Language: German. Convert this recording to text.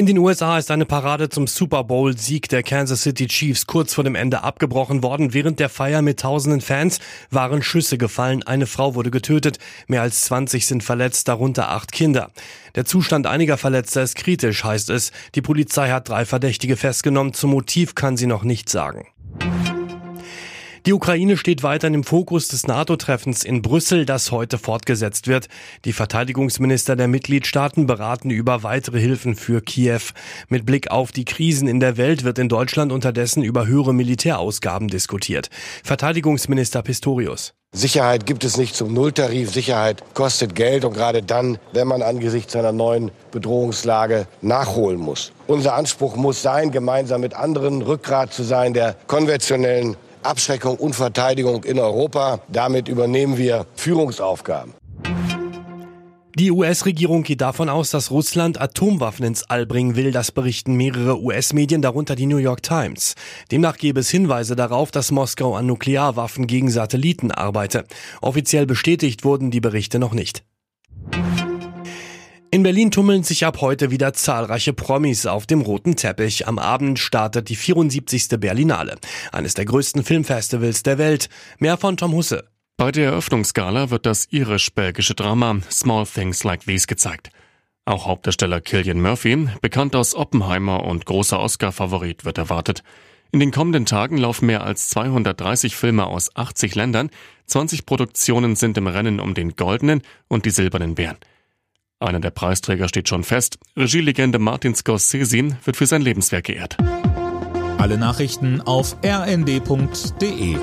In den USA ist eine Parade zum Super Bowl-Sieg der Kansas City Chiefs kurz vor dem Ende abgebrochen worden. Während der Feier mit tausenden Fans waren Schüsse gefallen. Eine Frau wurde getötet. Mehr als 20 sind verletzt, darunter acht Kinder. Der Zustand einiger Verletzter ist kritisch, heißt es. Die Polizei hat drei Verdächtige festgenommen. Zum Motiv kann sie noch nichts sagen. Die Ukraine steht weiterhin im Fokus des NATO-Treffens in Brüssel, das heute fortgesetzt wird. Die Verteidigungsminister der Mitgliedstaaten beraten über weitere Hilfen für Kiew. Mit Blick auf die Krisen in der Welt wird in Deutschland unterdessen über höhere Militärausgaben diskutiert. Verteidigungsminister Pistorius. Sicherheit gibt es nicht zum Nulltarif. Sicherheit kostet Geld und gerade dann, wenn man angesichts einer neuen Bedrohungslage nachholen muss. Unser Anspruch muss sein, gemeinsam mit anderen Rückgrat zu sein der konventionellen Abschreckung und Verteidigung in Europa. Damit übernehmen wir Führungsaufgaben. Die US-Regierung geht davon aus, dass Russland Atomwaffen ins All bringen will. Das berichten mehrere US-Medien, darunter die New York Times. Demnach gebe es Hinweise darauf, dass Moskau an Nuklearwaffen gegen Satelliten arbeite. Offiziell bestätigt wurden die Berichte noch nicht. In Berlin tummeln sich ab heute wieder zahlreiche Promis auf dem roten Teppich. Am Abend startet die 74. Berlinale, eines der größten Filmfestivals der Welt. Mehr von Tom Husse. Bei der Eröffnungsgala wird das irisch-belgische Drama Small Things Like These gezeigt. Auch Hauptdarsteller Killian Murphy, bekannt aus Oppenheimer und großer Oscar-Favorit, wird erwartet. In den kommenden Tagen laufen mehr als 230 Filme aus 80 Ländern. 20 Produktionen sind im Rennen um den goldenen und die silbernen Bären. Einer der Preisträger steht schon fest. Regielegende Martin Scorsese wird für sein Lebenswerk geehrt. Alle Nachrichten auf rnd.de